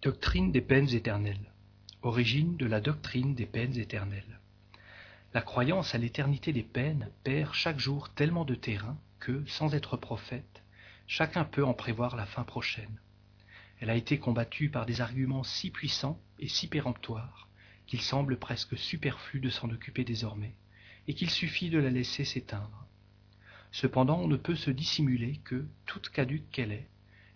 Doctrine des peines éternelles. Origine de la doctrine des peines éternelles. La croyance à l'éternité des peines perd chaque jour tellement de terrain que, sans être prophète, chacun peut en prévoir la fin prochaine. Elle a été combattue par des arguments si puissants et si péremptoires qu'il semble presque superflu de s'en occuper désormais, et qu'il suffit de la laisser s'éteindre. Cependant, on ne peut se dissimuler que, toute caduque qu'elle est,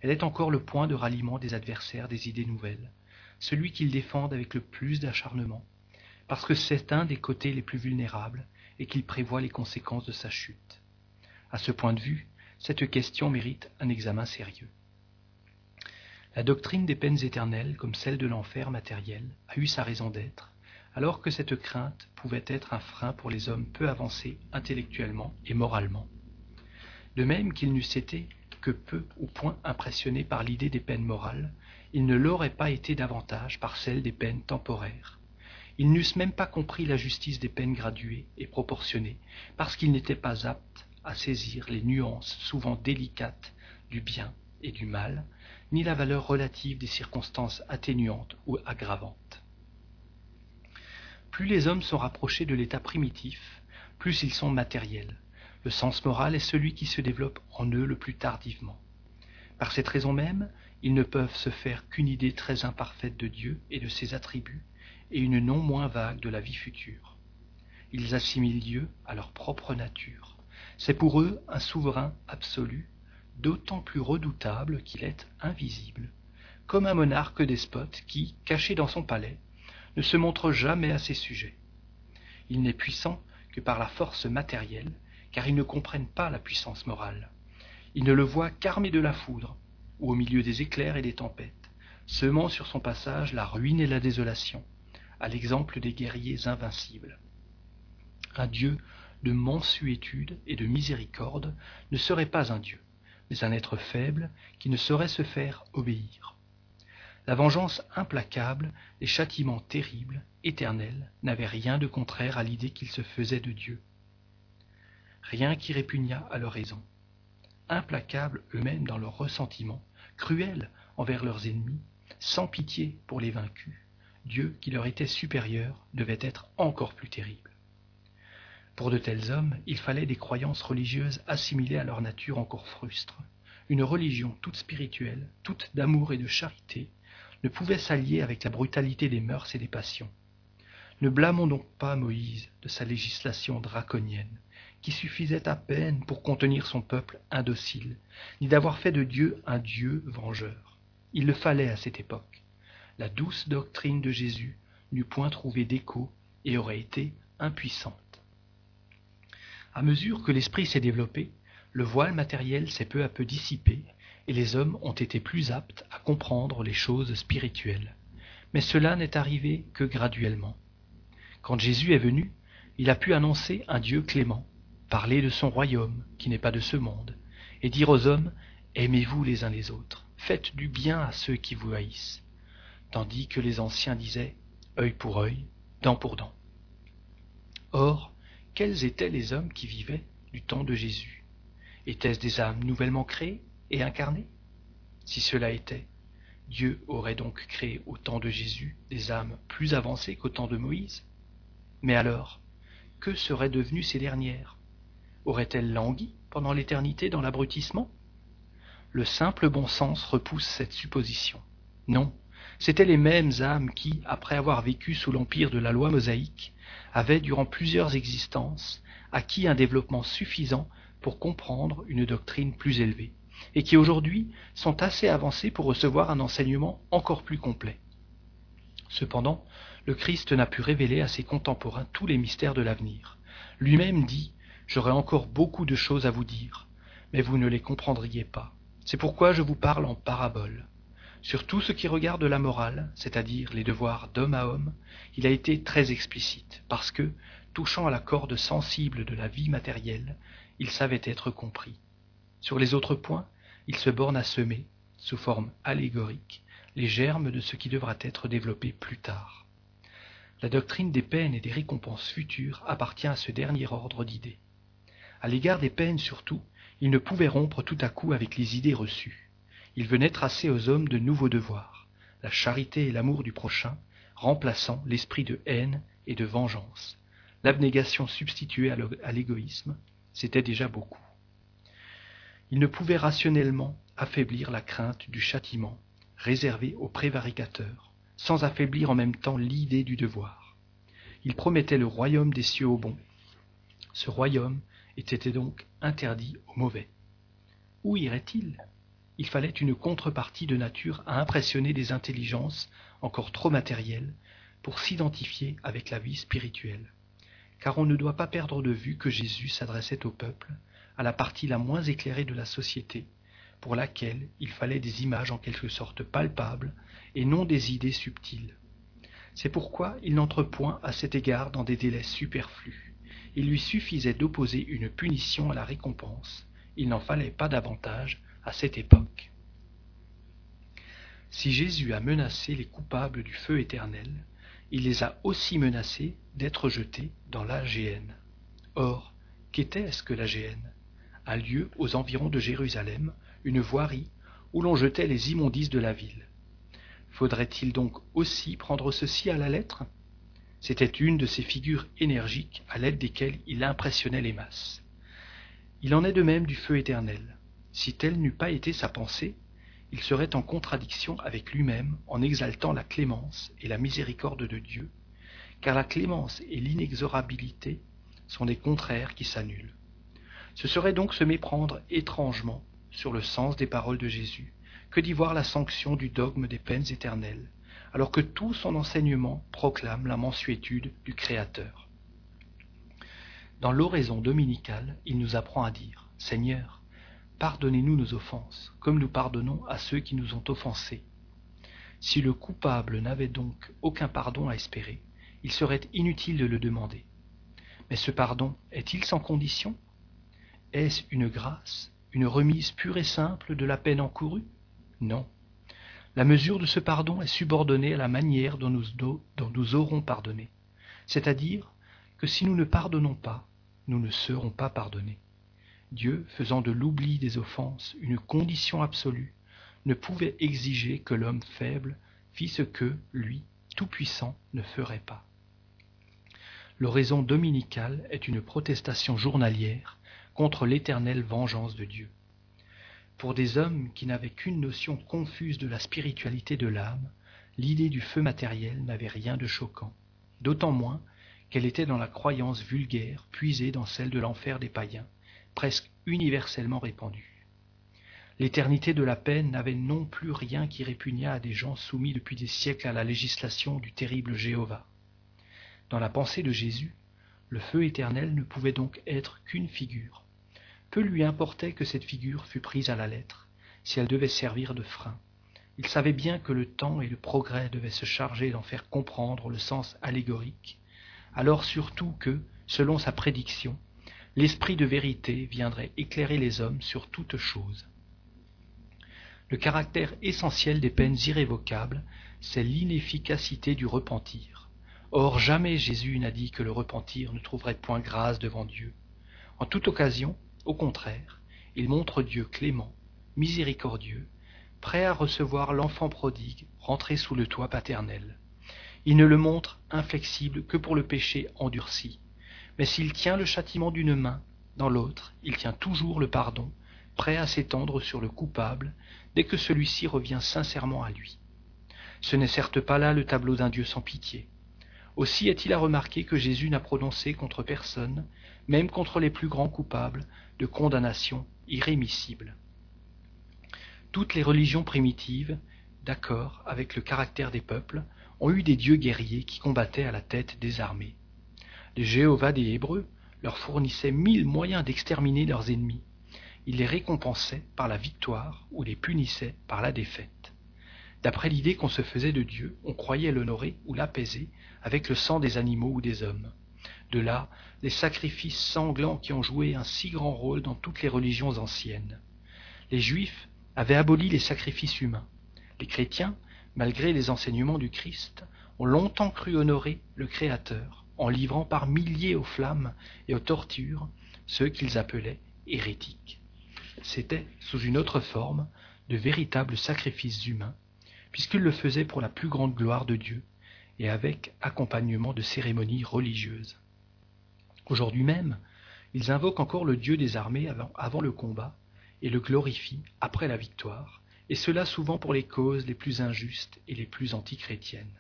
elle est encore le point de ralliement des adversaires des idées nouvelles, celui qu'ils défendent avec le plus d'acharnement, parce que c'est un des côtés les plus vulnérables et qu'il prévoit les conséquences de sa chute. À ce point de vue, cette question mérite un examen sérieux. La doctrine des peines éternelles, comme celle de l'enfer matériel, a eu sa raison d'être, alors que cette crainte pouvait être un frein pour les hommes peu avancés intellectuellement et moralement. De même qu'ils n'eussent été que peu ou point impressionnés par l'idée des peines morales, ils ne l'auraient pas été davantage par celle des peines temporaires. Ils n'eussent même pas compris la justice des peines graduées et proportionnées, parce qu'ils n'étaient pas aptes à saisir les nuances souvent délicates du bien et du mal, ni la valeur relative des circonstances atténuantes ou aggravantes. Plus les hommes sont rapprochés de l'état primitif, plus ils sont matériels, le sens moral est celui qui se développe en eux le plus tardivement. Par cette raison même, ils ne peuvent se faire qu'une idée très imparfaite de Dieu et de ses attributs, et une non moins vague de la vie future. Ils assimilent Dieu à leur propre nature. C'est pour eux un souverain absolu, d'autant plus redoutable qu'il est invisible, comme un monarque despote qui, caché dans son palais, ne se montre jamais à ses sujets. Il n'est puissant que par la force matérielle car ils ne comprennent pas la puissance morale. Ils ne le voient qu'armé de la foudre, ou au milieu des éclairs et des tempêtes, semant sur son passage la ruine et la désolation, à l'exemple des guerriers invincibles. Un Dieu de mansuétude et de miséricorde ne serait pas un Dieu, mais un être faible qui ne saurait se faire obéir. La vengeance implacable, les châtiments terribles, éternels, n'avaient rien de contraire à l'idée qu'ils se faisaient de Dieu rien qui répugnât à leur raison. Implacables eux-mêmes dans leurs ressentiments, cruels envers leurs ennemis, sans pitié pour les vaincus, Dieu qui leur était supérieur devait être encore plus terrible. Pour de tels hommes, il fallait des croyances religieuses assimilées à leur nature encore frustre. Une religion toute spirituelle, toute d'amour et de charité, ne pouvait s'allier avec la brutalité des mœurs et des passions. Ne blâmons donc pas Moïse de sa législation draconienne, qui suffisait à peine pour contenir son peuple indocile, ni d'avoir fait de Dieu un Dieu vengeur. Il le fallait à cette époque. La douce doctrine de Jésus n'eût point trouvé d'écho et aurait été impuissante. À mesure que l'esprit s'est développé, le voile matériel s'est peu à peu dissipé et les hommes ont été plus aptes à comprendre les choses spirituelles. Mais cela n'est arrivé que graduellement. Quand Jésus est venu, il a pu annoncer un Dieu clément, parler de son royaume qui n'est pas de ce monde, et dire aux hommes Aimez-vous les uns les autres, faites du bien à ceux qui vous haïssent, tandis que les anciens disaient œil pour œil, dent pour dent. Or, quels étaient les hommes qui vivaient du temps de Jésus? Étaient-ce des âmes nouvellement créées et incarnées? Si cela était, Dieu aurait donc créé au temps de Jésus des âmes plus avancées qu'au temps de Moïse? Mais alors, que seraient devenues ces dernières? Aurait-elle langui pendant l'éternité dans l'abrutissement? Le simple bon sens repousse cette supposition. Non, c'étaient les mêmes âmes qui, après avoir vécu sous l'empire de la loi mosaïque, avaient durant plusieurs existences acquis un développement suffisant pour comprendre une doctrine plus élevée, et qui aujourd'hui sont assez avancées pour recevoir un enseignement encore plus complet. Cependant, le Christ n'a pu révéler à ses contemporains tous les mystères de l'avenir. Lui-même dit J'aurais encore beaucoup de choses à vous dire, mais vous ne les comprendriez pas. C'est pourquoi je vous parle en parabole. Sur tout ce qui regarde la morale, c'est-à-dire les devoirs d'homme à homme, il a été très explicite, parce que, touchant à la corde sensible de la vie matérielle, il savait être compris. Sur les autres points, il se borne à semer, sous forme allégorique, les germes de ce qui devra être développé plus tard. La doctrine des peines et des récompenses futures appartient à ce dernier ordre d'idées. À l'égard des peines surtout, il ne pouvait rompre tout à coup avec les idées reçues. Il venait tracer aux hommes de nouveaux devoirs. la charité et l'amour du prochain, remplaçant l'esprit de haine et de vengeance. L'abnégation substituée à l'égoïsme, c'était déjà beaucoup. Il ne pouvait rationnellement affaiblir la crainte du châtiment réservé aux prévaricateurs, sans affaiblir en même temps l'idée du devoir. Il promettait le royaume des cieux aux bons. Ce royaume était donc interdit aux mauvais. Où irait-il? Il fallait une contrepartie de nature à impressionner des intelligences encore trop matérielles pour s'identifier avec la vie spirituelle. Car on ne doit pas perdre de vue que Jésus s'adressait au peuple, à la partie la moins éclairée de la société, pour laquelle il fallait des images en quelque sorte palpables et non des idées subtiles. C'est pourquoi il n'entre point à cet égard dans des délais superflus. Il lui suffisait d'opposer une punition à la récompense. Il n'en fallait pas davantage à cette époque. Si Jésus a menacé les coupables du feu éternel, il les a aussi menacés d'être jetés dans la. Or, qu'était-ce que la A lieu aux environs de Jérusalem, une voirie où l'on jetait les immondices de la ville. Faudrait-il donc aussi prendre ceci à la lettre? C'était une de ces figures énergiques à l'aide desquelles il impressionnait les masses. Il en est de même du feu éternel. Si telle n'eût pas été sa pensée, il serait en contradiction avec lui-même en exaltant la clémence et la miséricorde de Dieu, car la clémence et l'inexorabilité sont des contraires qui s'annulent. Ce serait donc se méprendre étrangement sur le sens des paroles de Jésus que d'y voir la sanction du dogme des peines éternelles, alors que tout son enseignement proclame la mensuétude du Créateur. Dans l'oraison dominicale, il nous apprend à dire Seigneur, pardonnez-nous nos offenses, comme nous pardonnons à ceux qui nous ont offensés. Si le coupable n'avait donc aucun pardon à espérer, il serait inutile de le demander. Mais ce pardon est-il sans condition? Est-ce une grâce une remise pure et simple de la peine encourue? Non. La mesure de ce pardon est subordonnée à la manière dont nous, aurons pardonné. C'est-à-dire que si nous ne pardonnons pas, nous ne serons pas pardonnés. Dieu, faisant de l'oubli des offenses une condition absolue, ne pouvait exiger que l'homme faible fît ce que, lui, tout-puissant, ne ferait pas. L'oraison dominicale est une protestation journalière contre l'éternelle vengeance de Dieu. Pour des hommes qui n'avaient qu'une notion confuse de la spiritualité de l'âme, l'idée du feu matériel n'avait rien de choquant, d'autant moins qu'elle était dans la croyance vulgaire puisée dans celle de l'enfer des païens, presque universellement répandue. L'éternité de la peine n'avait non plus rien qui répugnât à des gens soumis depuis des siècles à la législation du terrible Jéhovah. Dans la pensée de Jésus, le feu éternel ne pouvait donc être qu'une figure. Peu lui importait que cette figure fût prise à la lettre, si elle devait servir de frein? Il savait bien que le temps et le progrès devaient se charger d'en faire comprendre le sens allégorique, alors surtout que, selon sa prédiction, l'esprit de vérité viendrait éclairer les hommes sur toute chose. Le caractère essentiel des peines irrévocables, c'est l'inefficacité du repentir. Or jamais Jésus n'a dit que le repentir ne trouverait point grâce devant Dieu. En toute occasion, au contraire, il montre Dieu clément, miséricordieux, prêt à recevoir l'enfant prodigue rentré sous le toit paternel. Il ne le montre inflexible que pour le péché endurci. Mais s'il tient le châtiment d'une main, dans l'autre, il tient toujours le pardon, prêt à s'étendre sur le coupable dès que celui-ci revient sincèrement à lui. Ce n'est certes pas là le tableau d'un Dieu sans pitié. Aussi est-il à remarquer que Jésus n'a prononcé contre personne, même contre les plus grands coupables, de condamnation irrémissible. Toutes les religions primitives, d'accord avec le caractère des peuples, ont eu des dieux guerriers qui combattaient à la tête des armées. Les Jéhovah des Hébreux leur fournissaient mille moyens d'exterminer leurs ennemis. Ils les récompensaient par la victoire ou les punissaient par la défaite. D'après l'idée qu'on se faisait de Dieu, on croyait l'honorer ou l'apaiser avec le sang des animaux ou des hommes. De là, les sacrifices sanglants qui ont joué un si grand rôle dans toutes les religions anciennes. Les Juifs avaient aboli les sacrifices humains. Les chrétiens, malgré les enseignements du Christ, ont longtemps cru honorer le Créateur en livrant par milliers aux flammes et aux tortures ceux qu'ils appelaient hérétiques. C'était, sous une autre forme, de véritables sacrifices humains puisqu'ils le faisaient pour la plus grande gloire de Dieu et avec accompagnement de cérémonies religieuses. Aujourd'hui même, ils invoquent encore le Dieu des armées avant, le combat et le glorifient après la victoire, et cela souvent pour les causes les plus injustes et les plus antichrétiennes.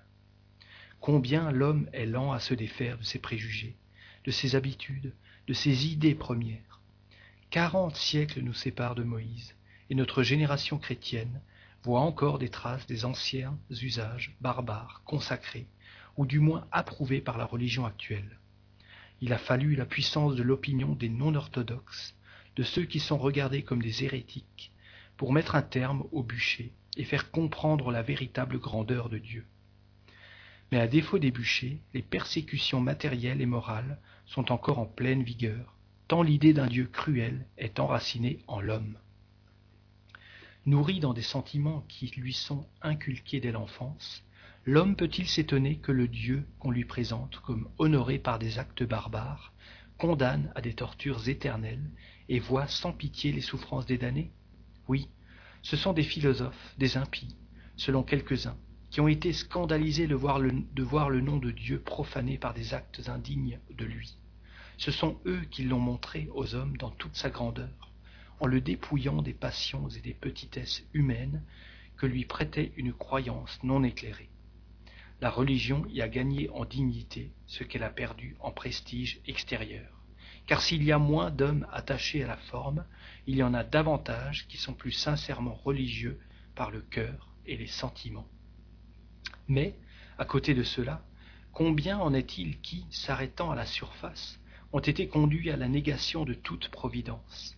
Combien l'homme est lent à se défaire de ses préjugés, de ses habitudes, de ses idées premières. Quarante siècles nous séparent de Moïse, et notre génération chrétienne voit encore des traces des anciens usages barbares, consacrés, ou du moins approuvés par la religion actuelle. Il a fallu la puissance de l'opinion des non-orthodoxes, de ceux qui sont regardés comme des hérétiques, pour mettre un terme au bûcher et faire comprendre la véritable grandeur de Dieu. Mais à défaut des bûchers, les persécutions matérielles et morales sont encore en pleine vigueur, tant l'idée d'un Dieu cruel est enracinée en l'homme. Nourri dans des sentiments qui lui sont inculqués dès l'enfance, l'homme peut-il s'étonner que le Dieu qu'on lui présente comme honoré par des actes barbares condamne à des tortures éternelles et voit sans pitié les souffrances des damnés? Oui, ce sont des philosophes, des impies, selon quelques-uns, qui ont été scandalisés de voir, le, de voir le nom de Dieu profané par des actes indignes de lui. Ce sont eux qui l'ont montré aux hommes dans toute sa grandeur en le dépouillant des passions et des petitesses humaines que lui prêtait une croyance non éclairée. La religion y a gagné en dignité ce qu'elle a perdu en prestige extérieur. Car s'il y a moins d'hommes attachés à la forme, il y en a davantage qui sont plus sincèrement religieux par le cœur et les sentiments. Mais, à côté de cela, combien en est-il qui, s'arrêtant à la surface, ont été conduits à la négation de toute providence?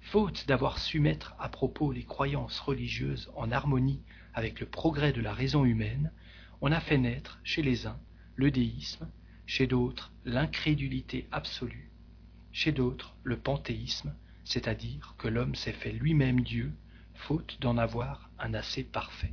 Faute d'avoir su mettre à propos les croyances religieuses en harmonie avec le progrès de la raison humaine, on a fait naître chez les uns le déisme, chez d'autres l'incrédulité absolue, chez d'autres le panthéisme, c'est-à-dire que l'homme s'est fait lui-même Dieu, faute d'en avoir un assez parfait.